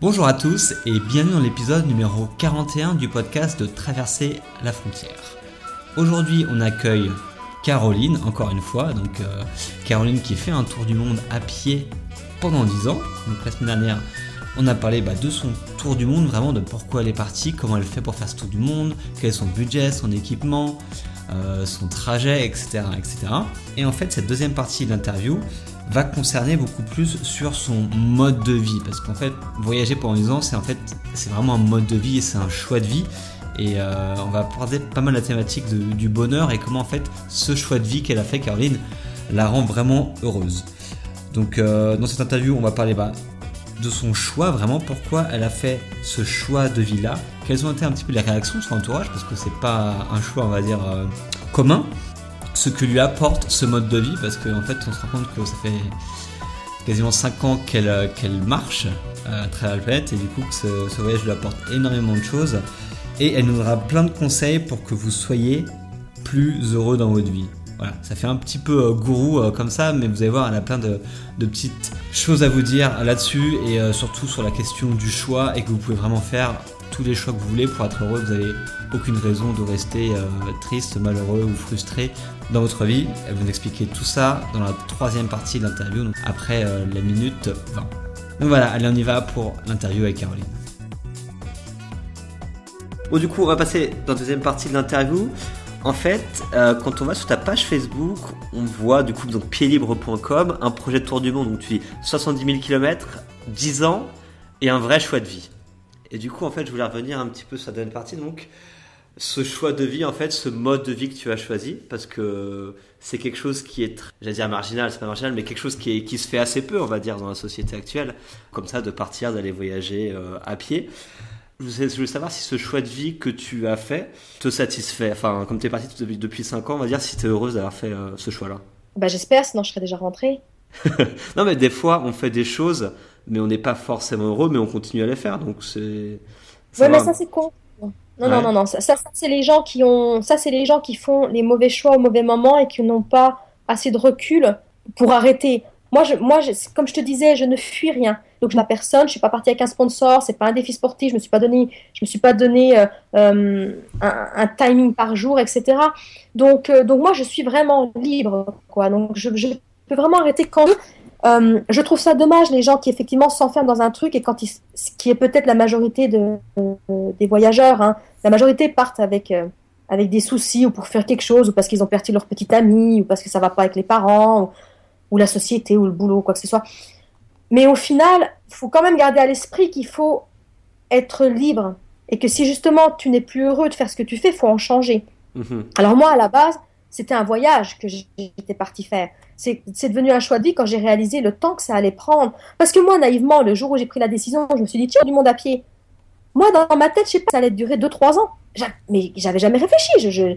Bonjour à tous et bienvenue dans l'épisode numéro 41 du podcast de Traverser la frontière. Aujourd'hui, on accueille Caroline, encore une fois. Donc, euh, Caroline qui fait un tour du monde à pied pendant 10 ans. Donc, la semaine dernière, on a parlé bah, de son tour du monde, vraiment de pourquoi elle est partie, comment elle fait pour faire ce tour du monde, quel est son budget, son équipement, euh, son trajet, etc., etc. Et en fait, cette deuxième partie de l'interview, va concerner beaucoup plus sur son mode de vie. Parce qu'en fait, voyager pendant 10 ans, c'est en fait, c'est vraiment un mode de vie et c'est un choix de vie. Et euh, on va aborder pas mal la thématique du bonheur et comment en fait ce choix de vie qu'elle a fait, Caroline, la rend vraiment heureuse. Donc euh, dans cette interview, on va parler bah, de son choix, vraiment pourquoi elle a fait ce choix de vie là, quelles ont été un petit peu les réactions de son entourage, parce que c'est pas un choix, on va dire, euh, commun ce que lui apporte ce mode de vie, parce qu'en fait, on se rend compte que ça fait quasiment 5 ans qu'elle euh, qu'elle marche euh, à travers la et du coup, que ce, voyage lui apporte énormément de choses. Et elle nous donnera plein de conseils pour que vous soyez plus heureux dans votre vie. Voilà, ça fait un petit peu euh, gourou comme ça, mais vous allez voir, elle a plein de, petites choses à vous dire là-dessus, et surtout sur la question du choix, et que vous pouvez vraiment faire tous les choix que vous voulez pour être heureux. Vous n'avez aucune raison de rester triste, malheureux ou frustré dans votre vie. Elle va nous expliquer tout ça dans la troisième partie de l'interview, donc après euh, la minute 20. Donc voilà, allez, on y va pour l'interview avec Caroline. Bon, du coup, on va passer dans la deuxième partie de l'interview. En fait, euh, quand on va sur ta page Facebook, on voit du coup donc piedlibre.com, un projet de tour du monde, donc tu vis 70 000 km, 10 ans et un vrai choix de vie. Et du coup, en fait, je voulais revenir un petit peu sur la deuxième partie. Donc, ce choix de vie, en fait, ce mode de vie que tu as choisi, parce que c'est quelque chose qui est, j'allais dire marginal, c'est pas marginal, mais quelque chose qui, est, qui se fait assez peu, on va dire, dans la société actuelle, comme ça, de partir, d'aller voyager euh, à pied. Je voulais savoir si ce choix de vie que tu as fait te satisfait. Enfin, comme tu es parti depuis, depuis 5 ans, on va dire si tu es heureuse d'avoir fait euh, ce choix-là. Bah, j'espère, sinon je serais déjà rentrée. non, mais des fois, on fait des choses, mais on n'est pas forcément heureux, mais on continue à les faire. Donc, c'est. Ouais, mais ça, c'est con. Non, non, non, non, ça, ça, c'est les gens qui ont, ça c'est les gens qui font les mauvais choix au mauvais moment et qui n'ont pas assez de recul pour arrêter. Moi, je, moi, je, comme je te disais, je ne fuis rien. Donc, je n'ai personne. Je suis pas partie avec un sponsor. C'est pas un défi sportif. Je me suis pas donné, je me suis pas donné euh, euh, un, un, timing par jour, etc. Donc, euh, donc moi, je suis vraiment libre, quoi. Donc, je, je peux vraiment arrêter quand euh, je trouve ça dommage les gens qui effectivement s'enferment dans un truc et quand ils, ce qui est peut-être la majorité de, des voyageurs, hein, la majorité partent avec euh, avec des soucis ou pour faire quelque chose ou parce qu'ils ont perdu leur petite amie ou parce que ça va pas avec les parents ou, la société ou le boulot quoi que ce soit. Mais au final, il faut quand même garder à l'esprit qu'il faut être libre et que si justement tu n'es plus heureux de faire ce que tu fais, il faut en changer. Mm-hmm. Alors moi à la base, c'était un voyage que j'étais parti faire c'est devenu un choix de vie quand j'ai réalisé le temps que ça allait prendre. Parce que moi, naïvement, le jour où j'ai pris la décision, je me suis dit, tiens, du monde à pied. Moi, dans ma tête, je sais pas, ça allait durer 2-3 ans. Mais j'avais jamais réfléchi. Je,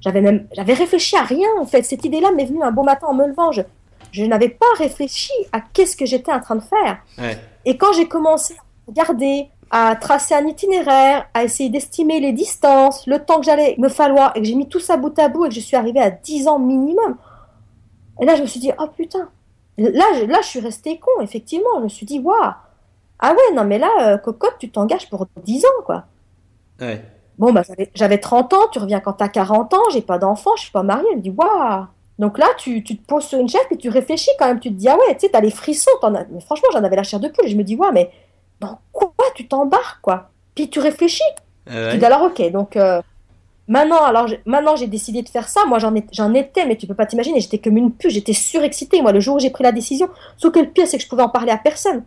j'avais même, j'avais réfléchi à rien, en fait. Cette idée-là m'est venue un beau matin en me levant. Je, je n'avais pas réfléchi à qu'est-ce que j'étais en train de faire. Et quand j'ai commencé à regarder, à tracer un itinéraire, à essayer d'estimer les distances, le temps que j'allais me falloir, et que j'ai mis tout ça bout à bout et que je suis arrivée à 10 ans minimum, et là, je me suis dit, oh putain. Là, je, là, je suis restée con, effectivement. Je me suis dit, waouh. Ah ouais, non, mais là, euh, cocotte, tu t'engages pour 10 ans, quoi. Ouais. Bon, bah, j'avais 30 ans, tu reviens quand t'as 40 ans, j'ai pas d'enfant, je suis pas mariée. Je me dis, waouh. Donc là, tu, tu, te poses sur une chaise et tu réfléchis quand même. Tu te dis, ah ouais, tu sais, t'as les frissons. As... Mais franchement, j'en avais la chair de poule. Et je me dis, waouh, mais dans quoi tu t'embarques, quoi? Puis tu réfléchis. Je dis, alors, ok, donc, euh, Maintenant, j'ai décidé de faire ça. Moi, j'en, étais, mais tu peux pas t'imaginer. J'étais comme une puce. J'étais surexcitée, moi, le jour où j'ai pris la décision. Sauf que le pire, c'est que je pouvais en parler à personne.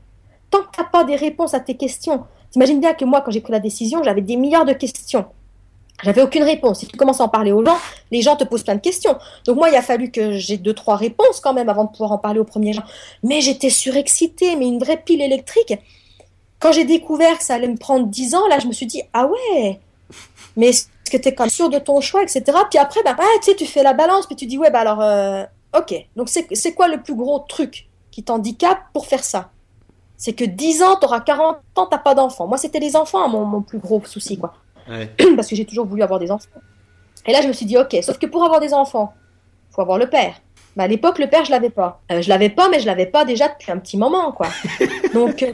Tant que t'as pas des réponses à tes questions. T'imagines bien que moi, quand j'ai pris la décision, j'avais des milliards de questions. J'avais aucune réponse. Si tu commences à en parler aux gens, les gens te posent plein de questions. Donc moi, il a fallu que j'ai deux, trois réponses quand même avant de pouvoir en parler aux premiers gens. Mais j'étais surexcitée, mais une vraie pile électrique. Quand j'ai découvert que ça allait me prendre dix ans, là, je me suis dit, ah ouais, mais que tu es comme sûr de ton choix, etc. Puis après, bah, tu sais, tu fais la balance, puis tu dis, ouais, bah alors, euh, ok. Donc, c'est quoi le plus gros truc qui t'handicape pour faire ça? C'est que 10 ans, tu auras 40 ans, t'as pas d'enfants. Moi, c'était les enfants, mon, mon, plus gros souci, quoi. Parce que j'ai toujours voulu avoir des enfants. Et là, je me suis dit, ok, sauf que pour avoir des enfants, faut avoir le père. Bah, à l'époque, le père, je l'avais pas. Euh, je l'avais pas, mais je l'avais pas déjà depuis un petit moment, quoi. Donc, euh,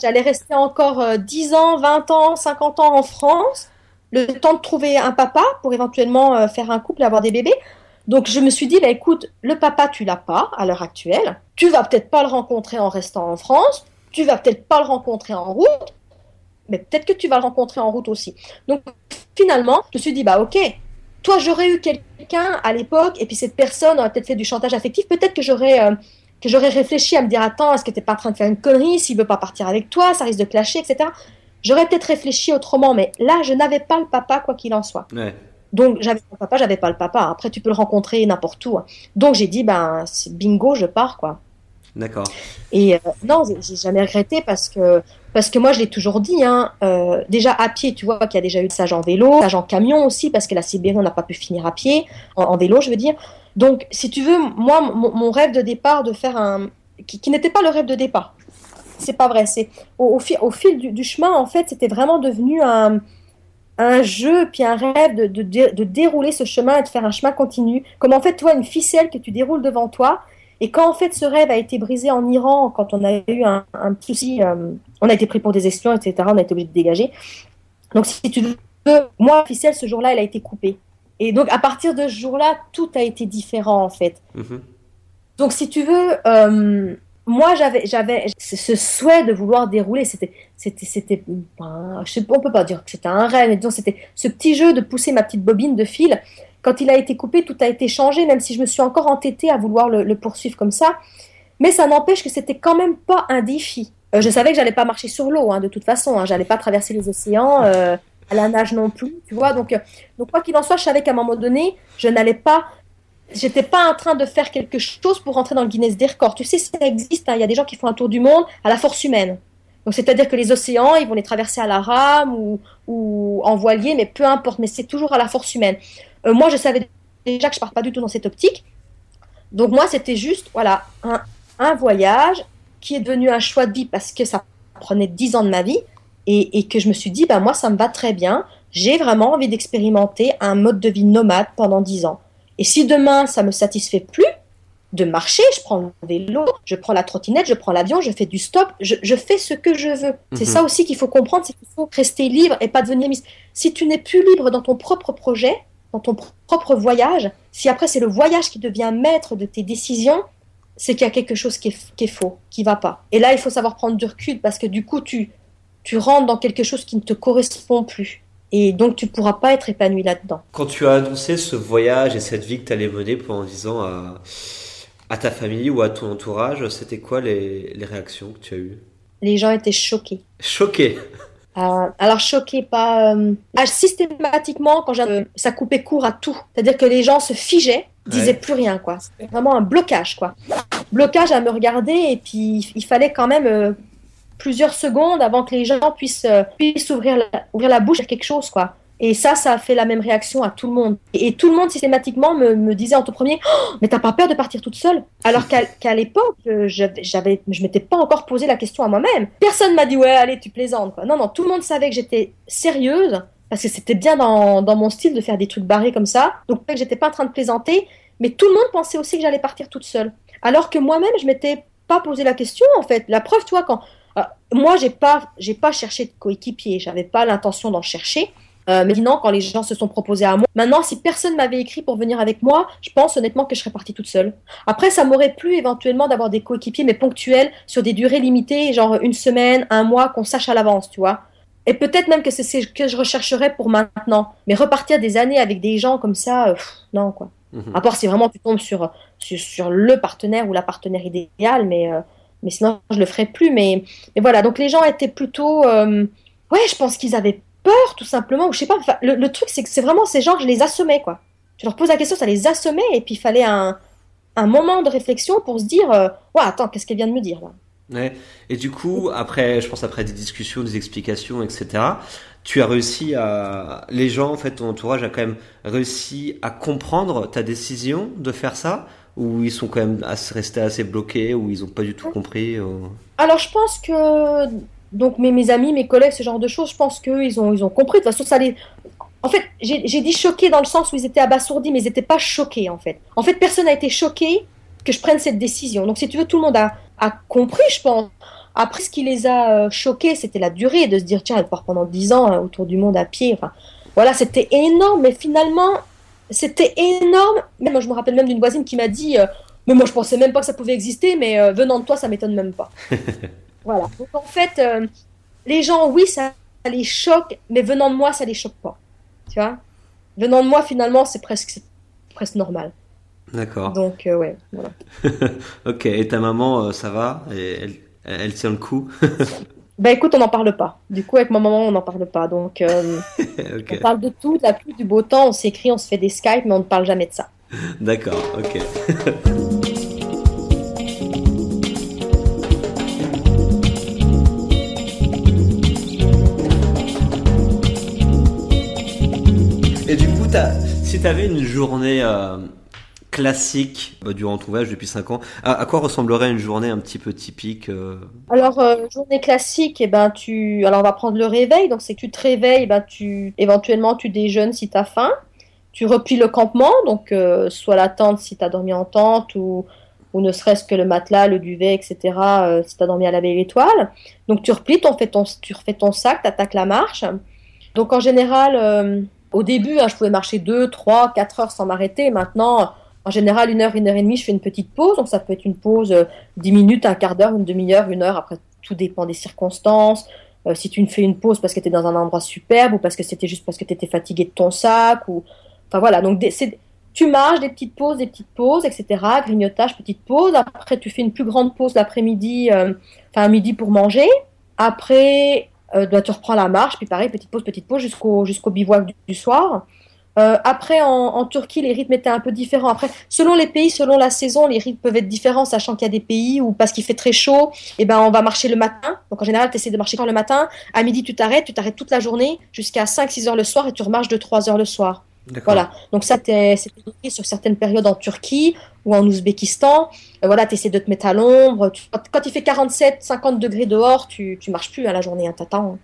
J'allais rester encore 10 ans, 20 ans, 50 ans en France, le temps de trouver un papa pour éventuellement faire un couple et avoir des bébés. Donc, je me suis dit, bah, écoute, le papa, tu l'as pas à l'heure actuelle. Tu vas peut-être pas le rencontrer en restant en France. Tu vas peut-être pas le rencontrer en route. Mais peut-être que tu vas le rencontrer en route aussi. Donc, finalement, je me suis dit, bah, ok, toi, j'aurais eu quelqu'un à l'époque, et puis cette personne aurait peut-être fait du chantage affectif, peut-être que j'aurais euh, que j'aurais réfléchi à me dire, attends, est-ce que t'es pas en train de faire une connerie, s'il veut pas partir avec toi, ça risque de clasher, etc. J'aurais peut-être réfléchi autrement, mais là, je n'avais pas le papa, quoi qu'il en soit. Donc, j'avais pas le papa, j'avais pas le papa. Après, tu peux le rencontrer n'importe où. Hein. Donc, j'ai dit, ben, bingo, je pars, quoi. D'accord. Et euh, non, j'ai jamais regretté parce que parce que moi je l'ai toujours dit. Hein, euh, déjà à pied, tu vois qu'il y a déjà eu de sage en vélo, sage en camion aussi parce que la Sibérie on n'a pas pu finir à pied, en, vélo je veux dire. Donc si tu veux, moi mon, rêve de départ de faire un qui, n'était pas le rêve de départ, c'est pas vrai. C'est au, au, au, fil du, chemin en fait, c'était vraiment devenu un un jeu puis un rêve de, de, de, dérouler ce chemin et de faire un chemin continu. Comme en fait, tu vois, une ficelle que tu déroules devant toi et quand en fait ce rêve a été brisé en Iran, quand on a eu un, un souci, euh, on a été pris pour des espions, etc., on a été obligé de dégager. Donc si tu veux, moi, officiel, ce jour-là, elle a été coupée. Et donc à partir de ce jour-là, tout a été différent en fait. Mhm. Donc si tu veux, euh, moi j'avais ce souhait de vouloir dérouler. C'était c'était ben, on peut pas dire que c'était un rêve, mais disons c'était ce petit jeu de pousser ma petite bobine de fil quand il a été coupé, tout a été changé, même si je me suis encore entêtée à vouloir le, poursuivre comme ça. Mais ça n'empêche que c'était quand même pas un défi. Euh, je savais que j'allais pas marcher sur l'eau, hein, de toute façon. Hein, j'allais pas traverser les océans euh, à la nage non plus, tu vois. Donc, euh, donc quoi qu'il en soit, je savais qu'à un moment donné, je n'allais pas. J'étais pas en train de faire quelque chose pour rentrer dans le Guinness des records. Tu sais, ça existe. Hein, il y a des gens qui font un tour du monde à la force humaine. Donc c'est-à-dire que les océans, ils vont les traverser à la rame ou, en voilier, mais peu importe. Mais c'est toujours à la force humaine. Euh, moi, je savais déjà que je pars pas du tout dans cette optique. Donc moi, c'était juste, voilà, un, voyage qui est devenu un choix de vie parce que ça prenait dix ans de ma vie et, que je me suis dit, bah moi, ça me va très bien. J'ai vraiment envie d'expérimenter un mode de vie nomade pendant dix ans. Et si demain, ça me satisfait plus de marcher, je prends le vélo, je prends la trottinette, je prends l'avion, je fais du stop, je, je, fais ce que je veux. C'est mhm. ça aussi qu'il faut comprendre, c'est qu'il faut rester libre et pas devenir mis. Si tu n'es plus libre dans ton propre projet, dans ton propre voyage, si après c'est le voyage qui devient maître de tes décisions, c'est qu'il y a quelque chose qui est, qui est, faux, qui va pas. Et là, il faut savoir prendre du recul parce que du coup, tu, tu rentres dans quelque chose qui ne te correspond plus. Et donc, tu pourras pas être épanoui là-dedans. Quand tu as annoncé ce voyage et cette vie que tu allais mener pendant 10 ans à, à ta famille ou à ton entourage, c'était quoi les, les réactions que tu as eues? Les gens étaient choqués. Choqués? Euh, alors choqué, pas euh, ah, systématiquement quand ça coupait court à tout. C'est-à-dire que les gens se figeaient, disaient plus rien quoi. C'était vraiment un blocage quoi. Blocage à me regarder et puis il fallait quand même euh, plusieurs secondes avant que les gens puissent puissent ouvrir la, ouvrir la bouche à quelque chose quoi. Et ça, ça a fait la même réaction à tout le monde. Et, tout le monde systématiquement me, me disait en tout premier, oh, mais t'as pas peur de partir toute seule? Alors qu'à l'époque, j'avais, je m'étais pas encore posé la question à moi-même. Personne m'a dit ouais, allez, tu plaisantes. Quoi. Non, non, tout le monde savait que j'étais sérieuse parce que c'était bien dans, dans, mon style de faire des trucs barrés comme ça. Donc j'étais pas en train de plaisanter, mais tout le monde pensait aussi que j'allais partir toute seule. Alors que moi-même, je m'étais pas posé la question en fait. La preuve, toi, quand euh, moi j'ai pas j'ai pas cherché de coéquipier, j'avais pas l'intention d'en chercher. Euh, mais maintenant, quand les gens se sont proposés à moi, maintenant, si personne m'avait écrit pour venir avec moi, je pense honnêtement que je serais partie toute seule. Après, ça m'aurait plu éventuellement d'avoir des coéquipiers, mais ponctuels, sur des durées limitées, genre une semaine, un mois, qu'on sache à l'avance, tu vois. Et peut-être même que c'est ce que je rechercherais pour maintenant. Mais repartir des années avec des gens comme ça, euh, non, quoi. Mhm. À part si vraiment tu tombes sur, sur, le partenaire ou la partenaire idéale, mais, euh, mais sinon, je le ferais plus. Mais, voilà, donc les gens étaient plutôt. ouais, je pense qu'ils avaient peur, tout simplement, ou je sais pas. Le, truc, c'est que c'est vraiment ces gens, je les assommais, quoi. Je leur pose la question, ça les assommait, et puis il fallait un, un moment de réflexion pour se dire, euh, ouais, attends, qu'est-ce qu'elle vient de me dire là? Ouais. Et du coup, après, je pense après des discussions, des explications, etc., tu as réussi à, les gens, en fait, ton entourage a quand même réussi à comprendre ta décision de faire ça, ou ils sont quand même restés assez bloqués, ou ils ont pas du tout compris. Euh Alors, je pense que donc mes, amis, mes collègues, ce genre de choses, je pense qu'ils ont, ils ont compris. De toute façon, ça les... En fait, j'ai dit choqués dans le sens où ils étaient abasourdis, mais ils n'étaient pas choqués en fait. En fait, personne n'a été choqué que je prenne cette décision. Donc, si tu veux, tout le monde a, compris, je pense. Après, ce qui les a euh, choqués, c'était la durée, de se dire, tiens, elle part pendant 10 ans hein, autour du monde à pied. Voilà, c'était énorme, mais finalement, c'était énorme. Moi, je me rappelle même d'une voisine qui m'a dit, euh, mais moi, je pensais même pas que ça pouvait exister, mais euh, venant de toi, ça m'étonne même pas. voilà. Donc, en fait, les gens, oui, ça, les choque, mais venant de moi, ça les choque pas. Tu vois? Venant de moi, finalement, c'est presque, presque normal. D'accord. Donc, ouais, voilà. ok, et ta maman, ça va? Elle, elle tient le coup? Ben écoute, on n'en parle pas. Du coup, avec ma maman, on n'en parle pas. Donc, euh, on parle de tout, de la pluie, du beau temps, on s'écrit, on se fait des Skype, mais on ne parle jamais de ça. D'accord, ok. Et du coup, si tu avais une journée euh, classique bah, durant ton voyage depuis 5 ans. À, quoi ressemblerait une journée un petit peu typique euh? Alors, euh, journée classique, et eh ben, tu... Alors, on va prendre le réveil. Donc, c'est que tu te réveilles, ben, tu... éventuellement, tu déjeunes si tu as faim. Tu replies le campement, donc euh, soit la tente si tu as dormi en tente ou, ou ne serait-ce que le matelas, le duvet, etc. si tu as dormi à la belle étoile. Donc, tu replies, ton, ton, tu refais ton sac, tu attaques la marche. Donc, en général, au début, hein, je pouvais marcher 2, 3, 4 heures sans m'arrêter. Maintenant, en général, une heure, une heure et demie, je fais une petite pause. Donc, ça peut être une pause euh, dix minutes, un quart d'heure, une demi-heure, une heure. Après, tout dépend des circonstances. Euh, si tu fais une pause parce que tu es dans un endroit superbe ou parce que c'était juste parce que tu étais fatigué de ton sac ou enfin voilà donc tu marches des petites pauses des petites pauses etc grignotage petite pause après tu fais une plus grande pause l'après-midi euh, enfin à midi pour manger après euh, tu reprends la marche puis pareil petite pause petite pause jusqu'au jusqu'au bivouac du soir euh, après, en, Turquie, les rythmes étaient un peu différents. Après, selon les pays, selon la saison, les rythmes peuvent être différents, sachant qu'il y a des pays où, parce qu'il fait très chaud, eh ben, on va marcher le matin. Donc, en général, tu essaies de marcher quand le matin. À midi, tu t'arrêtes, tu t'arrêtes toute la journée jusqu'à 5-6 heures le soir et tu remarches de 3 heures le soir. Voilà. Donc, ça, c'était sur certaines périodes en Turquie ou en Ouzbékistan. Euh, voilà, tu essaies de te mettre à l'ombre. Quand il fait 47, 50 degrés dehors, tu, tu marches plus à la journée, hein, t'attends.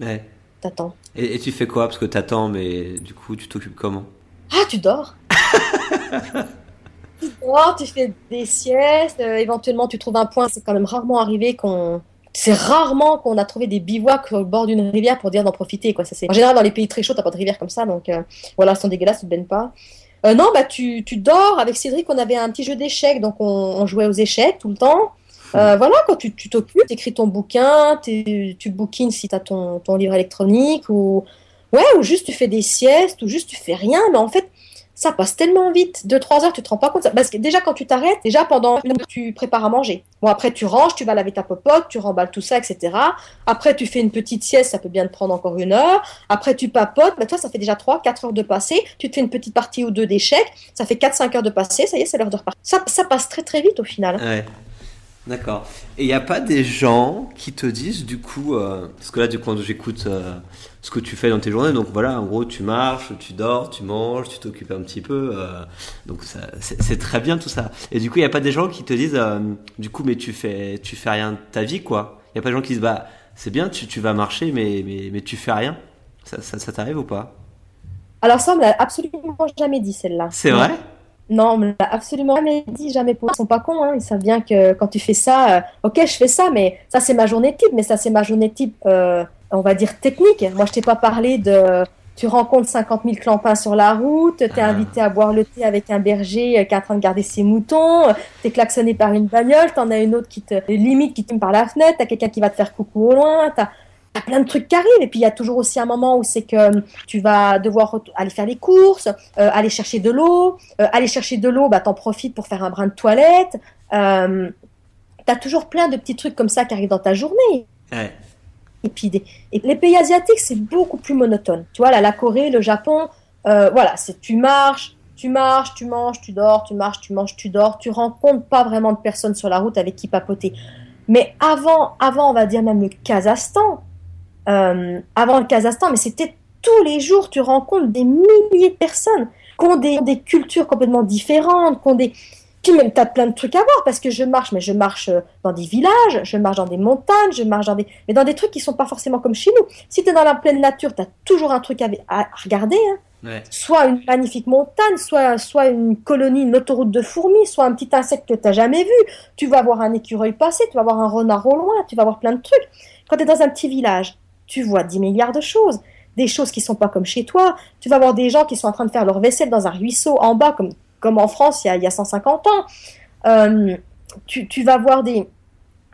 Ouais t'attends. Et, tu fais quoi? Parce que t'attends, mais du coup, tu t'occupes comment? Ah, tu dors Tu dors, tu fais des siestes, euh, éventuellement tu trouves un point, c'est quand même rarement arrivé qu'on... C'est rarement qu'on a trouvé des bivouacs au bord d'une rivière pour dire d'en profiter. Quoi. Ça, c'est... En général, dans les pays très chauds, t'as pas de rivière comme ça, donc euh, voilà, elles sont dégueulasses, tu te baignes pas. Euh, non, bah tu, tu dors. Avec Cédric, on avait un petit jeu d'échecs, donc on, on jouait aux échecs tout le temps. Euh, voilà, quand tu t'occupes, tu écris ton bouquin, tu bookines si tu as ton, ton, livre électronique, ou, ouais, ou juste tu fais des siestes, ou juste tu fais rien, mais en fait, ça passe tellement vite. Deux, trois heures, tu te rends pas compte. Parce que déjà, quand tu t'arrêtes, déjà pendant une heure, tu prépares à manger. Bon, après, tu ranges, tu vas laver ta popote, tu remballes tout ça, etc. Après, tu fais une petite sieste, ça peut bien te prendre encore une heure. Après, tu papotes, bah, toi, ça fait déjà trois, quatre heures de passer. Tu te fais une petite partie ou deux d'échecs, ça fait quatre, cinq heures de passer, ça y est, c'est l'heure de repartir. Ça, ça passe très, très vite au final. Ouais. D'accord. Et il n'y a pas des gens qui te disent, du coup, euh, parce que là, du coup, quand j'écoute euh, ce que tu fais dans tes journées, donc voilà, en gros, tu marches, tu dors, tu manges, tu t'occupes un petit peu, euh, donc c'est très bien tout ça. Et du coup, il n'y a pas des gens qui te disent, du coup, mais tu fais, tu fais rien de ta vie, quoi. Il n'y a pas des gens qui disent, bah, c'est bien, tu, tu, vas marcher, mais, mais, mais tu fais rien. Ça, ça, ça t'arrive ou pas? Alors ça, on l'a absolument jamais dit, celle-là. C'est vrai? Non, on me l'a absolument jamais dit, jamais posé. Ils sont pas cons, hein. ils savent bien que quand tu fais ça, euh, ok, je fais ça, mais ça c'est ma journée type, mais ça c'est ma journée type, euh, on va dire technique. Moi, je t'ai pas parlé de, tu rencontres 50 000 clampins sur la route, t'es ah. invité à boire le thé avec un berger euh, qui est en train de garder ses moutons, t'es klaxonné par une bagnole, t'en as une autre qui te limite, qui tombe par la fenêtre, t'as quelqu'un qui va te faire coucou au loin, t'as y a plein de trucs qui arrivent. Et puis, il y a toujours aussi un moment où c'est que euh, tu vas devoir aller faire les courses, euh, aller chercher de l'eau. Euh, aller chercher de l'eau, bah, t'en profites pour faire un brin de toilette. Euh, t'as toujours plein de petits trucs comme ça qui arrivent dans ta journée. Et puis, et les pays asiatiques, c'est beaucoup plus monotone. Tu vois, là, la Corée, le Japon, voilà, c'est tu marches, tu marches, tu manges, tu dors, tu marches, tu manges, tu dors. Tu rencontres pas vraiment de personnes sur la route avec qui papoter. Mais avant, avant, on va dire même le Kazakhstan, euh, avant le Kazakhstan, mais c'était tous les jours, tu rencontres des milliers de personnes qui ont des, cultures complètement différentes, qui ont des, Puis même, tu as plein de trucs à voir parce que je marche, mais je marche euh, dans des villages, je marche dans des montagnes, je marche dans des. Mais dans des trucs qui sont pas forcément comme chez nous. Si tu es dans la pleine nature, tu as toujours un truc à, regarder. Hein. Soit une magnifique montagne, soit, soit une colonie, une autoroute de fourmis, soit un petit insecte que tu jamais vu. Tu vas voir un écureuil passer, tu vas voir un renard au loin, tu vas voir plein de trucs. Quand tu es dans un petit village, tu vois 10 milliards de choses. Des choses qui sont pas comme chez toi. Tu vas voir des gens qui sont en train de faire leur vaisselle dans un ruisseau en bas, comme comme en France il y a, il y a 150 ans. Euh, tu, tu, vas voir des,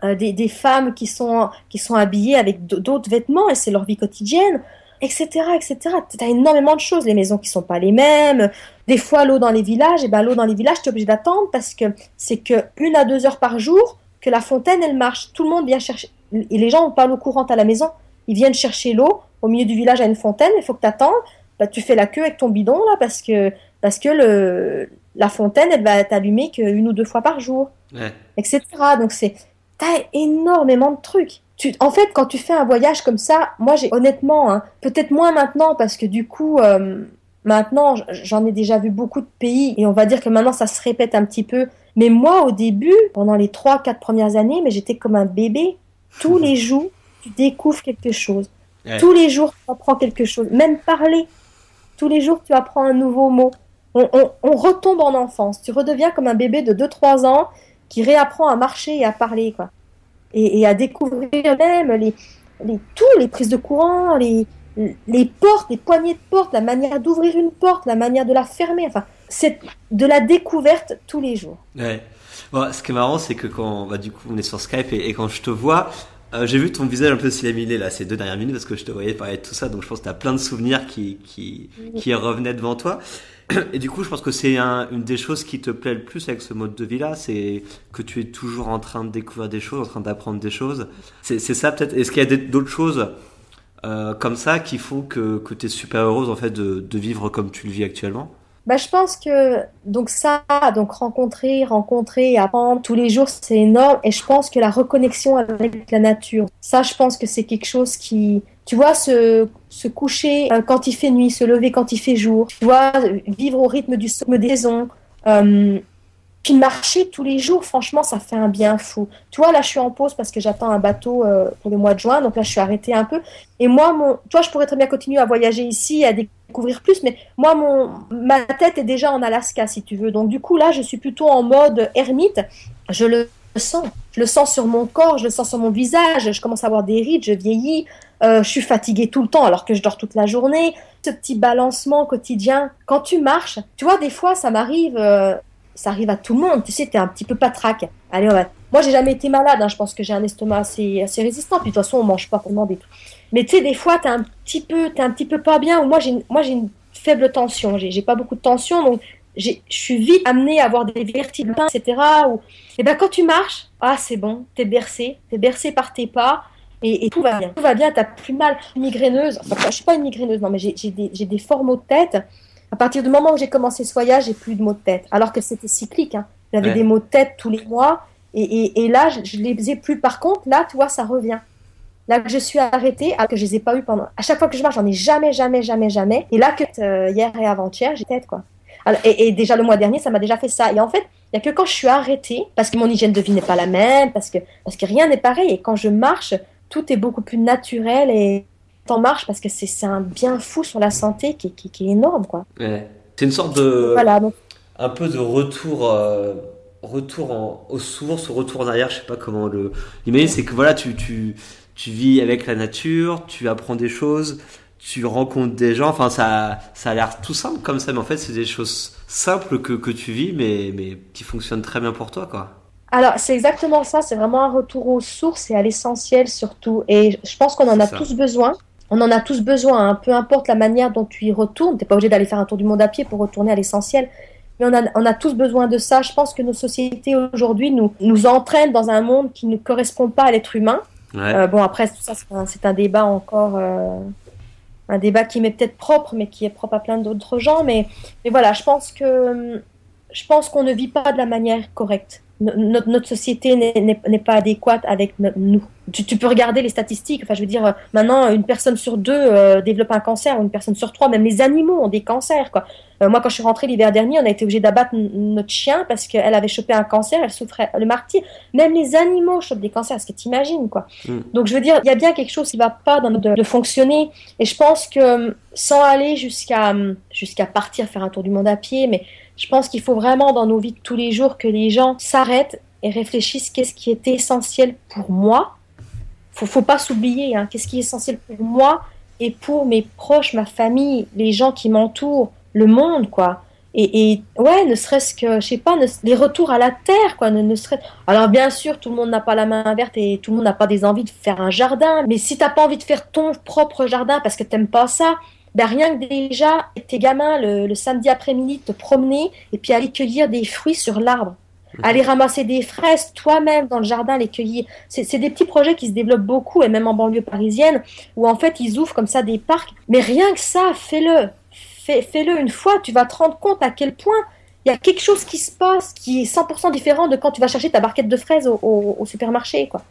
euh, des, des, femmes qui sont, qui sont habillées avec d'autres vêtements et c'est leur vie quotidienne, etc. etc. Tu as énormément de choses, les maisons qui sont pas les mêmes. Des fois, l'eau dans les villages, et ben, l'eau dans les villages, tu es obligé d'attendre parce que c'est que une à deux heures par jour que la fontaine, elle marche. Tout le monde vient chercher. Et les gens ont pas l'eau courante à la maison. Ils viennent chercher l'eau au milieu du village à une fontaine. Il faut que tu attendes. Bah, tu fais la queue avec ton bidon là parce que parce que le, la fontaine, elle va être allumée qu'une ou deux fois par jour, etc. Donc c'est, t'as énormément de trucs. Tu, en fait, quand tu fais un voyage comme ça, moi j'ai honnêtement, hein, peut-être moins maintenant parce que du coup, euh, maintenant j'en ai déjà vu beaucoup de pays et on va dire que maintenant ça se répète un petit peu. Mais moi au début, pendant les trois, quatre premières années, mais j'étais comme un bébé. Tous les jours, tu découvres quelque chose. Tous les jours, tu apprends quelque chose. Même parler. Tous les jours, tu apprends un nouveau mot on, retombe en enfance. Tu redeviens comme un bébé de 2-3 ans qui réapprend à marcher et à parler, quoi. Et, à découvrir même les, les, tous, les prises de courant, les, les portes, les poignées de porte, la manière d'ouvrir une porte, la manière de la fermer. Enfin, c'est de la découverte tous les jours. Ouais. ce qui est marrant, c'est que quand bah, du coup on est sur Skype et, quand je te vois, euh, j'ai vu ton visage un peu s'illuminer là ces deux dernières minutes parce que je te voyais parler de tout ça, donc je pense que tu as plein de souvenirs qui, qui, qui revenaient devant toi. Et du coup, je pense que c'est une des choses qui te plaît le plus avec ce mode de vie-là, c'est que tu es toujours en train de découvrir des choses, en train d'apprendre des choses. C'est ça peut-être. Est-ce qu'il y a d'autres choses euh, comme ça qui font que, que tu es super heureuse en fait de, de, vivre comme tu le vis actuellement? Bah, je pense que donc ça, donc rencontrer, rencontrer, apprendre tous les jours, c'est énorme. Et je pense que la reconnexion avec la nature, ça, je pense que c'est quelque chose qui, tu vois, se, se coucher euh, quand il fait nuit, se lever quand il fait jour, tu vois, vivre au rythme du sommet des saisons. Euh, puis marcher tous les jours, franchement, ça fait un bien fou. Tu vois, là, je suis en pause parce que j'attends un bateau euh, pour le mois de juin, donc là, je suis arrêtée un peu. Et moi, mon, toi, je pourrais très bien continuer à voyager ici, à découvrir plus, mais moi, mon, ma tête est déjà en Alaska, si tu veux. Donc, du coup, là, je suis plutôt en mode ermite. Je le sens. Je le sens sur mon corps, je le sens sur mon visage. Je commence à avoir des rides, je vieillis. Euh, je suis fatiguée tout le temps alors que je dors toute la journée. Ce petit balancement quotidien. Quand tu marches, tu vois, des fois, ça m'arrive. Euh, ça arrive à tout le monde. Tu sais, tu es un petit peu patraque. Allez, ouais. Moi, j'ai jamais été malade. Hein. Je pense que j'ai un estomac assez, résistant. Puis de toute façon, on mange pas des trucs. Mais tu sais, des fois, tu un petit peu, es un petit peu pas bien. Ou moi, j'ai, moi, j'ai une faible tension. J'ai, j'ai pas beaucoup de tension, donc je suis vite amenée à avoir des vertiges, etc. Ou, et ben quand tu marches, ah c'est bon, t'es bercé, t'es bercé par tes pas. Et, tout va bien. Tout va bien, t'as plus mal. Migraineuse, enfin, je suis pas une migraineuse, non, mais j'ai des, des forts maux de tête. À partir du moment où j'ai commencé ce voyage, j'ai plus de maux de tête. Alors que c'était cyclique. Hein. J'avais des maux de tête tous les mois. Et, là, je, ne les ai plus. Par contre, là, tu vois, ça revient. Là que je suis arrêtée, alors que je les ai pas eu pendant. À chaque fois que je marche, j'en ai jamais, jamais, jamais, jamais. Et là que euh, hier et avant-hier, j'ai tête quoi. et, déjà le mois dernier, ça m'a déjà fait ça. Et en fait, il y a que quand je suis arrêtée, parce que mon hygiène de vie n'est pas la même, parce que parce que rien n'est pareil. Et quand je marche, tout est beaucoup plus naturel et en marche parce que c'est un bien fou sur la santé qui, qui, est énorme. quoi. C'est une sorte de. Voilà, Un peu de retour. Euh, retour en, souvent ce retour en arrière, je sais pas comment le l'imaginer, c'est que voilà, tu, tu, tu vis avec la nature, tu apprends des choses, tu rencontres des gens, enfin ça, ça a l'air tout simple comme ça, mais en fait c'est des choses simples que, que tu vis, mais, mais qui fonctionnent très bien pour toi, quoi. Alors, c'est exactement ça, c'est vraiment un retour aux sources et à l'essentiel surtout. Et je pense qu'on en a tous besoin on en a tous besoin, hein. peu importe la manière dont tu y retournes. Tu n'es pas obligé d'aller faire un tour du monde à pied pour retourner à l'essentiel. Mais on a, tous besoin de ça. Je pense que nos sociétés aujourd'hui nous, nous entraînent dans un monde qui ne correspond pas à l'être humain. Euh, bon, après, ça, c'est un, débat encore, euh, un débat qui m'est peut-être propre, mais qui est propre à plein d'autres gens. Mais, mais voilà, je pense que je pense qu'on ne vit pas de la manière correcte. Notre, notre société n'est pas adéquate avec nous. Tu, peux regarder les statistiques. Enfin, je veux dire, maintenant, une personne sur deux euh, développe un cancer, une personne sur trois, même les animaux ont des cancers. Quoi. Euh, moi, quand je suis rentrée l'hiver dernier, on a été obligé d'abattre notre chien parce qu'elle avait chopé un cancer, elle souffrait le martyr. Même les animaux chopent des cancers, ce que tu imagines. Quoi. Mm. Donc, je veux dire, il y a bien quelque chose qui va pas dans notre de, fonctionner. Et je pense que sans aller jusqu'à jusqu'à partir faire un tour du monde à pied, mais je pense qu'il faut vraiment dans nos vies de tous les jours que les gens s'arrêtent et réfléchissent qu'est-ce qui est essentiel pour moi. Faut, faut pas s'oublier, hein, qu'est-ce qui est essentiel pour moi et pour mes proches, ma famille, les gens qui m'entourent, le monde, quoi. Et, et ouais, ne serait-ce que, je sais pas, les retours à la terre, quoi. Ne, serait... Alors bien sûr, tout le monde n'a pas la main verte et tout le monde n'a pas des envies de faire un jardin. Mais si t'as pas envie de faire ton propre jardin parce que t'aimes pas ça, ben rien que déjà, tes gamins, le, samedi après-midi, te promener et puis aller cueillir des fruits sur l'arbre. Mhm. Aller ramasser des fraises toi-même dans le jardin, les cueillir. C'est des petits projets qui se développent beaucoup, et même en banlieue parisienne, où en fait ils ouvrent comme ça des parcs. Mais rien que ça, fais-le. Fais-le une fois, tu vas te rendre compte à quel point il y a quelque chose qui se passe qui est 100% différent de quand tu vas chercher ta barquette de fraises au, supermarché. quoi.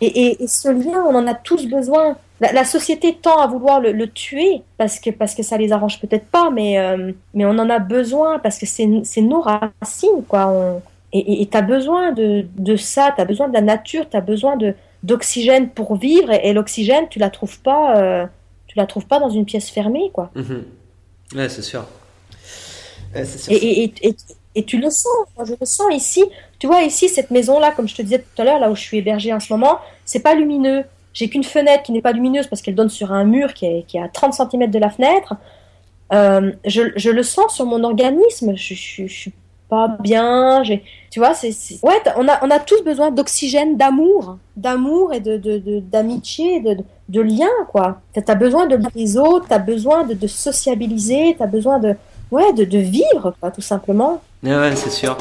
Et, ce lien, on en a tous besoin. La, société tend à vouloir le, tuer parce que, parce que ça les arrange peut-être pas, mais, euh, mais on en a besoin parce que c'est nos racines. quoi. et tu as besoin de, de ça, tu as besoin de la nature, tu as besoin d'oxygène pour vivre et, l'oxygène, tu la trouves pas. Euh, tu la trouves pas dans une pièce fermée, quoi. Mm-hmm. Ouais, c'est sûr. Et, et, et, tu le sens, je le sens ici. Tu vois, ici, cette maison-là, comme je te disais tout à l'heure, là où je suis hébergée en ce moment, c'est pas lumineux. J'ai qu'une fenêtre qui n'est pas lumineuse parce qu'elle donne sur un mur qui est, qui à 30 cm de la fenêtre. Euh, je, je, le sens sur mon organisme. Je, je, je suis pas bien. Tu vois, c'est, ouais, on a, on a tous besoin d'oxygène, d'amour, d'amour et de, de, d'amitié, de, de, lien, quoi. T'as besoin de les autres, t'as besoin de, de sociabiliser, t'as besoin de, ouais, de, de vivre, quoi, tout simplement. Ouais, c'est sûr.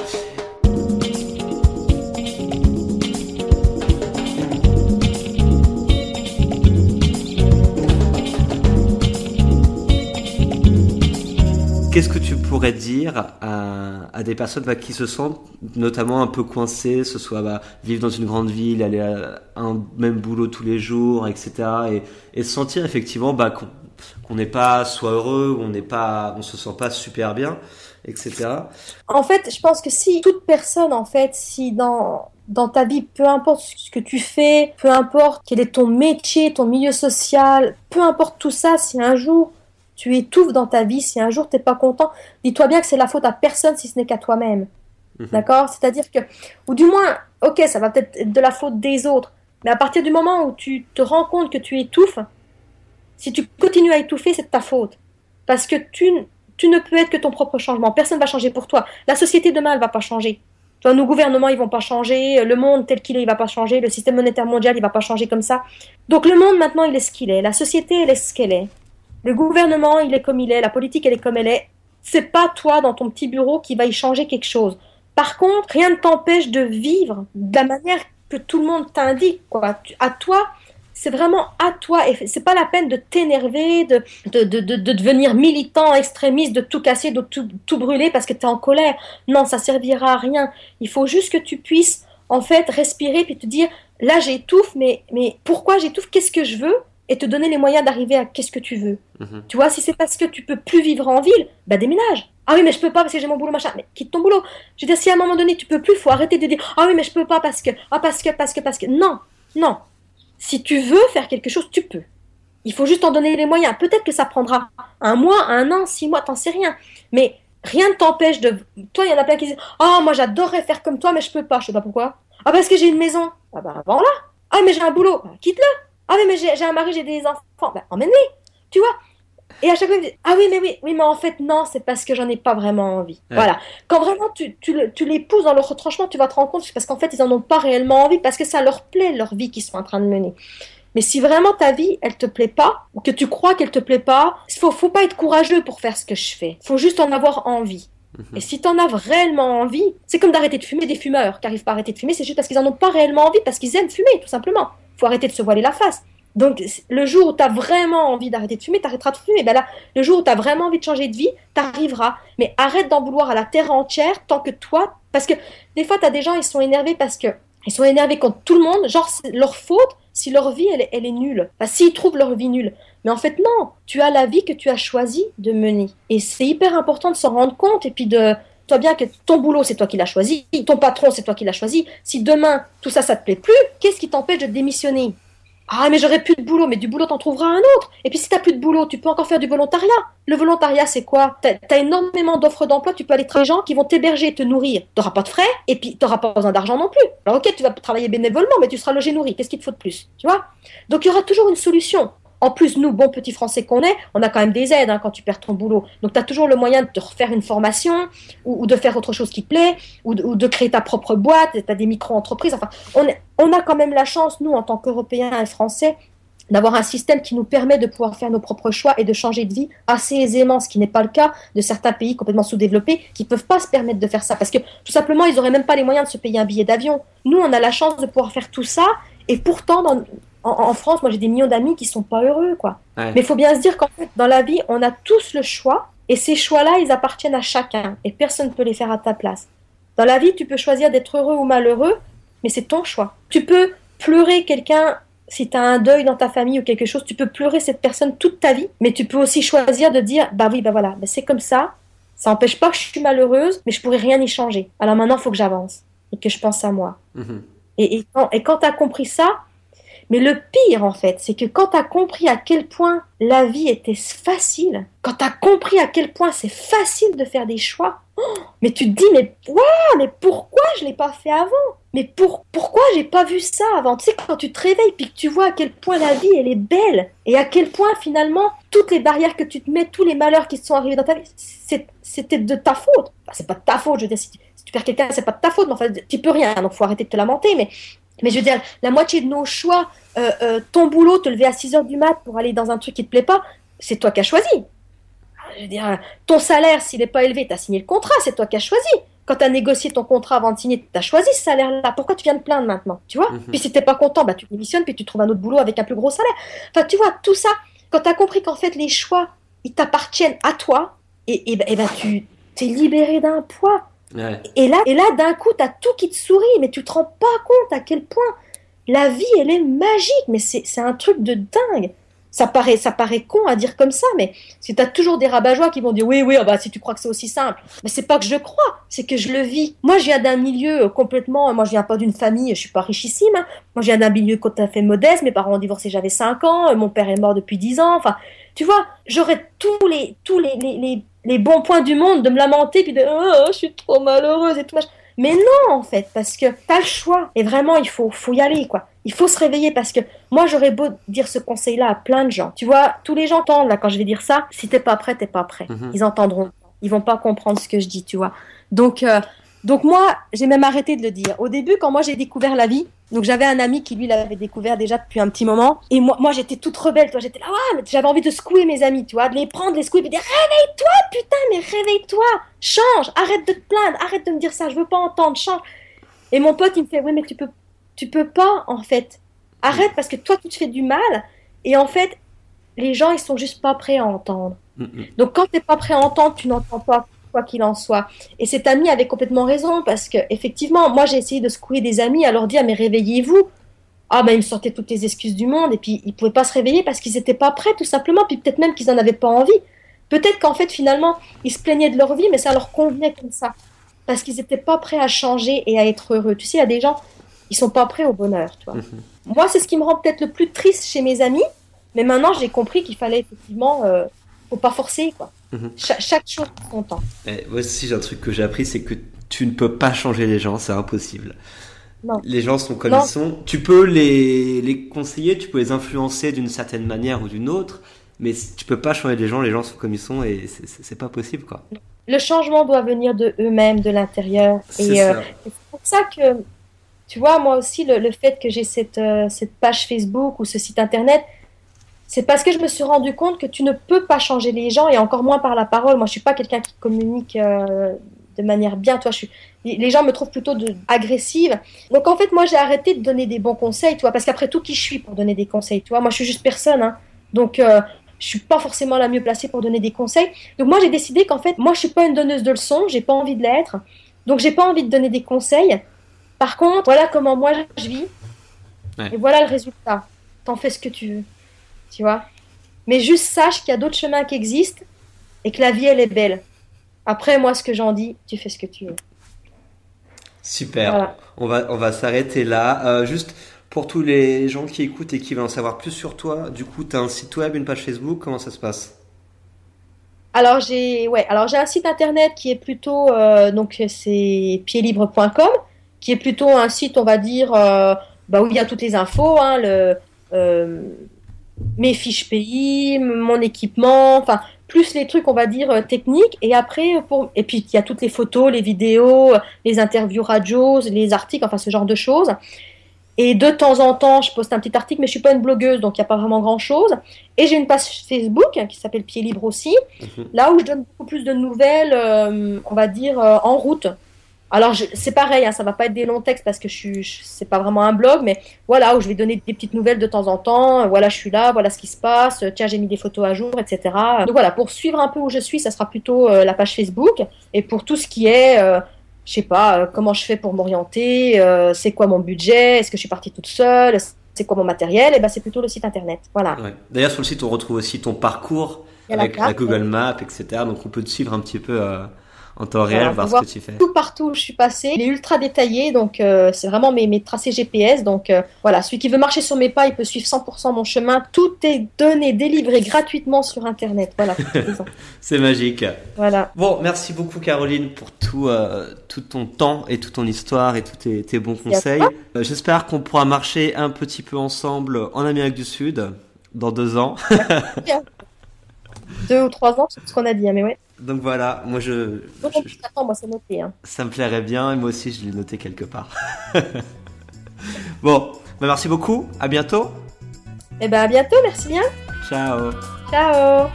Qu'est-ce que tu pourrais dire à, des personnes bah, qui se sentent notamment un peu coincées, ce soit bah, vivre dans une grande ville, aller à un même boulot tous les jours, etc. Et, et se sentir effectivement bah, qu'on n'est pas soit heureux, on n'est pas, on se sent pas super bien, etc. En fait, je pense que si toute personne, en fait, si dans dans ta vie, peu importe ce que tu fais, peu importe quel est ton métier, ton milieu social, peu importe tout ça, si un jour tu étouffes dans ta vie, si un jour tu n'es pas content, dis-toi bien que c'est la faute à personne si ce n'est qu'à toi-même. Mhm. D'accord? C'est-à-dire que, ou du moins, ok, ça va peut-être être de la faute des autres, mais à partir du moment où tu te rends compte que tu étouffes, si tu continues à étouffer, c'est de ta faute. Parce que tu, ne peux être que ton propre changement. Personne ne va changer pour toi. La société demain, elle va pas changer. Toi, nos gouvernements, ils vont pas changer. Le monde tel qu'il est, il va pas changer. Le système monétaire mondial, il va pas changer comme ça. Donc le monde maintenant, il est ce qu'il est. La société, elle est ce qu'elle est. Le gouvernement, il est comme il est, la politique, elle est comme elle est. C'est pas toi, dans ton petit bureau, qui va y changer quelque chose. Par contre, rien ne t'empêche de vivre de la manière que tout le monde t'indique. À toi, c'est vraiment à toi. Et c'est pas la peine de t'énerver, de de, de, de, devenir militant, extrémiste, de tout casser, de tout, tout brûler parce que tu es en colère. Non, ça servira à rien. Il faut juste que tu puisses, en fait, respirer puis te dire, là, j'étouffe, mais, mais pourquoi j'étouffe? Qu'est-ce que je veux? et te donner les moyens d'arriver à qu'est-ce que tu veux. Mhm. Tu vois, si c'est parce que tu peux plus vivre en ville, bah déménage. Ah oui, mais je peux pas parce que j'ai mon boulot, machin. Mais quitte ton boulot. Je veux dire, si à un moment donné tu peux plus, faut arrêter de dire ah oui, mais je peux pas parce que ah parce que parce que parce que non, non. Si tu veux faire quelque chose, tu peux. Il faut juste en donner les moyens. Peut-être que ça prendra un mois, un an, six mois, t'en sais rien. Mais rien ne t'empêche de. Toi, il y en a plein qui disent oh, moi j'adorerais faire comme toi, mais je peux pas. Je sais pas pourquoi. Ah, parce que j'ai une maison. Ah, bah, avant là. Ah, mais j'ai un boulot. Bah, quitte-le. Ah mais j'ai un mari, j'ai des enfants. Ben, emmène-les, tu vois? Et à chaque fois, me disent, ah oui, mais oui, oui, mais en fait, non, c'est parce que j'en ai pas vraiment envie. Voilà. Quand vraiment tu, tu, tu, les pousses dans leur retranchement, tu vas te rendre compte c'est parce qu'en fait, ils en ont pas réellement envie, parce que ça leur plaît, leur vie qu'ils sont en train de mener. Mais si vraiment ta vie, elle te plaît pas, ou que tu crois qu'elle te plaît pas, il faut, faut pas être courageux pour faire ce que je fais. faut juste en avoir envie. Mhm. Et si tu en as réellement envie, c'est comme d'arrêter de fumer des fumeurs qui arrivent pas à arrêter de fumer, c'est juste parce qu'ils en ont pas réellement envie, parce qu'ils aiment fumer, tout simplement faut arrêter de se voiler la face. Donc, le jour où tu as vraiment envie d'arrêter de fumer, tu arrêteras de fumer. Ben là, le jour où tu as vraiment envie de changer de vie, tu arriveras. Mais arrête d'en vouloir à la terre entière tant que toi. Parce que des fois, tu as des gens, ils sont énervés parce que. Ils sont énervés contre tout le monde, genre c'est leur faute si leur vie elle, elle est nulle. Enfin, s'ils trouvent leur vie nulle. Mais en fait, non, tu as la vie que tu as choisi de mener. Et c'est hyper important de s'en rendre compte et puis de, toi bien que ton boulot, c'est toi qui l'as choisi, ton patron, c'est toi qui l'as choisi. Si demain, tout ça, ça te plaît plus, qu'est-ce qui t'empêche de démissionner? Ah, mais j'aurais plus de boulot, mais du boulot, t'en trouveras un autre. Et puis si t'as plus de boulot, tu peux encore faire du volontariat. Le volontariat, c'est quoi? T'as as énormément d'offres d'emploi, tu peux aller travailler gens qui vont t'héberger, te nourrir. T'auras pas de frais, et puis t'auras pas besoin d'argent non plus. Alors ok, tu vas travailler bénévolement, mais tu seras logé nourri. Qu'est-ce qu'il te faut de plus? Tu vois? Donc il y aura toujours une solution. En plus, nous, bons petits Français qu'on est, on a quand même des aides hein, quand tu perds ton boulot. Donc, tu as toujours le moyen de te refaire une formation ou, de faire autre chose qui te plaît ou de, créer ta propre boîte. Tu as des micro-entreprises. Enfin, on, on a quand même la chance, nous, en tant qu'Européens et Français, d'avoir un système qui nous permet de pouvoir faire nos propres choix et de changer de vie assez aisément, ce qui n'est pas le cas de certains pays complètement sous-développés qui ne peuvent pas se permettre de faire ça parce que tout simplement ils n'auraient même pas les moyens de se payer un billet d'avion. Nous, on a la chance de pouvoir faire tout ça et pourtant dans, en, France, moi j'ai des millions d'amis qui sont pas heureux, quoi. Mais il faut bien se dire qu'en fait, dans la vie, on a tous le choix, et ces choix-là, ils appartiennent à chacun, et personne ne peut les faire à ta place. Dans la vie, tu peux choisir d'être heureux ou malheureux, mais c'est ton choix. Tu peux pleurer quelqu'un si tu as un deuil dans ta famille ou quelque chose, tu peux pleurer cette personne toute ta vie, mais tu peux aussi choisir de dire bah oui, bah voilà, bah c'est comme ça, ça n'empêche pas que je suis malheureuse, mais je pourrais rien y changer. Alors maintenant, il faut que j'avance et que je pense à moi. Mhm. Et, et, quand, et quand tu as compris ça, mais le pire, en fait, c'est que quand tu as compris à quel point la vie était facile, quand tu as compris à quel point c'est facile de faire des choix, oh, mais tu te dis, mais, mais pourquoi je l'ai pas fait avant? Mais pour, pourquoi j'ai pas vu ça avant? Tu sais, quand tu te réveilles puis que tu vois à quel point la vie, elle est belle et à quel point finalement, toutes les barrières que tu te mets, tous les malheurs qui sont arrivés dans ta vie, c'était de ta faute. Enfin, c'est pas de ta faute, je veux dire, si tu, perds quelqu'un, c'est pas de ta faute, mais enfin, tu peux rien, donc faut arrêter de te lamenter, mais mais je veux dire, la moitié de nos choix, euh, euh, ton boulot, te lever à 6 heures du mat pour aller dans un truc qui te plaît pas, c'est toi qui as choisi. Je veux dire, ton salaire, s'il n'est pas élevé, tu as signé le contrat, c'est toi qui as choisi. Quand tu as négocié ton contrat avant de signer, tu as choisi ce salaire-là. Pourquoi tu viens de plaindre maintenant Tu vois? Mhm. Puis si t'es pas content, bah, tu démissionnes, puis tu trouves un autre boulot avec un plus gros salaire. Enfin, tu vois, tout ça, quand tu as compris qu'en fait, les choix, ils t'appartiennent à toi, et, et, et bah, tu t'es libéré d'un poids. Et là, et là d'un coup, tu as tout qui te sourit, mais tu te rends pas compte à quel point la vie, elle est magique. Mais c'est un truc de dingue. Ça paraît, ça paraît con à dire comme ça, mais si tu as toujours des rabat qui vont dire oui, oui, oh bah, si tu crois que c'est aussi simple. Mais c'est pas que je crois, c'est que je le vis. Moi, je viens d'un milieu complètement, moi, je viens pas d'une famille, je suis pas richissime. Hein. Moi, je viens d'un milieu tout à fait modeste. Mes parents ont divorcé, j'avais 5 ans. Mon père est mort depuis 10 ans. Enfin, tu vois, j'aurais tous les, tous les les bons points du monde, de me lamenter, puis de oh, je suis trop malheureuse et tout. Mais non, en fait, parce que t'as le choix. Et vraiment, il faut, faut y aller, quoi. Il faut se réveiller parce que moi, j'aurais beau dire ce conseil-là à plein de gens. Tu vois, tous les gens entendent, là, quand je vais dire ça. Si t'es pas prêt, t'es pas prêt. Mhm. Ils entendront. Ils vont pas comprendre ce que je dis, tu vois. Donc, euh, donc moi, j'ai même arrêté de le dire. Au début, quand moi j'ai découvert la vie, donc j'avais un ami qui lui l'avait découvert déjà depuis un petit moment, et moi, moi j'étais toute rebelle, toi, j'étais là, ouais, j'avais envie de secouer mes amis, tu vois, de les prendre, les secouer, et de dire réveille-toi, putain, mais réveille-toi, change, arrête de te plaindre, arrête de me dire ça, je veux pas entendre, change. Et mon pote il me fait, oui, mais tu peux, tu peux pas en fait, arrête parce que toi tu te fais du mal, et en fait les gens ils sont juste pas prêts à entendre. Mm, mm. Donc quand t'es pas prêt à entendre, tu n'entends pas quoi qu'il en soit. Et cet ami avait complètement raison parce que effectivement, moi j'ai essayé de secouer des amis à leur dire mais réveillez-vous. Ah ben ils me sortaient toutes les excuses du monde et puis ils pouvaient pas se réveiller parce qu'ils étaient pas prêts tout simplement puis peut-être même qu'ils en avaient pas envie. Peut-être qu'en fait finalement ils se plaignaient de leur vie mais ça leur convenait comme ça parce qu'ils étaient pas prêts à changer et à être heureux. Tu sais, il y a des gens ils sont pas prêts au bonheur, tu vois. Mhm. Moi c'est ce qui me rend peut-être le plus triste chez mes amis, mais maintenant j'ai compris qu'il fallait effectivement euh, faut pas forcer quoi. Mhm. chaque chose son temps. moi aussi, j'ai un truc que j'ai appris, c'est que tu ne peux pas changer les gens, c'est impossible. Non. Les gens sont comme ils sont. Tu peux les, les conseiller, tu peux les influencer d'une certaine manière ou d'une autre, mais tu peux pas changer les gens, les gens sont comme ils sont et c'est pas possible quoi. Le changement doit venir de eux-mêmes, de l'intérieur. Et euh, c'est pour ça que, tu vois, moi aussi, le, le fait que j'ai cette, euh, cette page Facebook ou ce site internet, c'est parce que je me suis rendu compte que tu ne peux pas changer les gens et encore moins par la parole. Moi, je suis pas quelqu'un qui communique euh, de manière bien. Toi, je suis, les gens me trouvent plutôt de, agressive. Donc en fait, moi, j'ai arrêté de donner des bons conseils, toi, parce qu'après tout, qui je suis pour donner des conseils, toi Moi, je suis juste personne, hein. Donc euh, je suis pas forcément la mieux placée pour donner des conseils. Donc moi, j'ai décidé qu'en fait, moi, je suis pas une donneuse de leçons, j'ai pas envie de l'être. Donc j'ai pas envie de donner des conseils. Par contre, voilà comment moi je vis. Et voilà le résultat. T'en fais ce que tu veux. Tu vois Mais juste sache qu'il y a d'autres chemins qui existent et que la vie, elle est belle. Après, moi, ce que j'en dis, tu fais ce que tu veux. Super. On va, on va s'arrêter là. Euh, juste pour tous les gens qui écoutent et qui veulent en savoir plus sur toi, du coup, tu as un site web, une page Facebook, comment ça se passe? Alors j'ai ouais, alors j'ai un site internet qui est plutôt euh, donc c'est piedlibre.com qui est plutôt un site on va dire euh, bah, où il y a toutes les infos hein, le mes fiches pays, mon équipement, enfin plus les trucs on va dire euh, techniques et après pour et puis il y a toutes les photos, les vidéos, les interviews radios, les articles, enfin ce genre de choses. Et de temps en temps, je poste un petit article, mais je suis pas une blogueuse, donc il n'y a pas vraiment grand-chose. Et j'ai une page Facebook qui s'appelle Pied Libre aussi, mhm. là où je donne beaucoup plus de nouvelles, euh, on va dire, euh, en route. Alors c'est pareil, hein, ça va pas être des longs textes parce que je suis, c'est pas vraiment un blog, mais voilà où je vais donner des petites nouvelles de temps en temps. Voilà, je suis là, voilà ce qui se passe. Tiens, j'ai mis des photos à jour, etc. Donc voilà, pour suivre un peu où je suis, ça sera plutôt euh, la page Facebook. Et pour tout ce qui est, euh, je sais pas, euh, comment je fais pour m'orienter, euh, c'est quoi mon budget, est-ce que je suis partie toute seule, c'est quoi mon matériel, et ben c'est plutôt le site internet. Voilà. D'ailleurs sur le site on retrouve aussi ton parcours avec la, Google Maps, etc. Donc on peut te suivre un petit peu en temps réel, voir, ce que tu fais. Tout partout où je suis passée, il est ultra détaillé, donc euh, c'est vraiment mes, mes, tracés GPS. Donc euh, voilà, celui qui veut marcher sur mes pas, il peut suivre 100% mon chemin. Tout est donné, délivré gratuitement sur Internet. Voilà. c'est magique. Voilà. Bon, merci beaucoup Caroline pour tout, euh, tout ton temps et toute ton histoire et tous tes, tes bons conseils. J'espère qu'on pourra marcher un petit peu ensemble en Amérique du Sud dans deux ans. deux ou trois ans, c'est ce qu'on a dit, hein, mais ouais. Donc voilà, moi je. moi c'est noté. Hein. Ça me plairait bien et moi aussi je l'ai noté quelque part. bon, bah merci beaucoup, à bientôt. Et eh ben à bientôt, merci bien. Ciao. Ciao.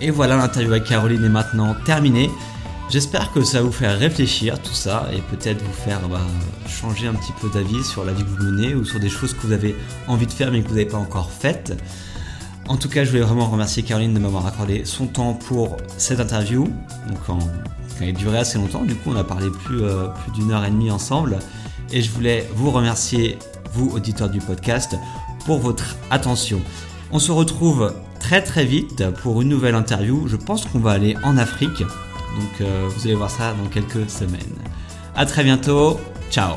Et voilà, l'interview avec Caroline est maintenant terminée. J'espère que ça va vous faire réfléchir tout ça et peut-être vous faire bah, changer un petit peu d'avis sur la vie que vous menez ou sur des choses que vous avez envie de faire mais que vous n'avez pas encore faites. En tout cas, je voulais vraiment remercier Caroline de m'avoir accordé son temps pour cette interview. Donc, elle a duré assez longtemps, du coup, on a parlé plus, euh, plus d'une heure et demie ensemble. Et je voulais vous remercier, vous, auditeurs du podcast, pour votre attention. On se retrouve très très vite pour une nouvelle interview. Je pense qu'on va aller en Afrique. Donc, euh, vous allez voir ça dans quelques semaines. À très bientôt. Ciao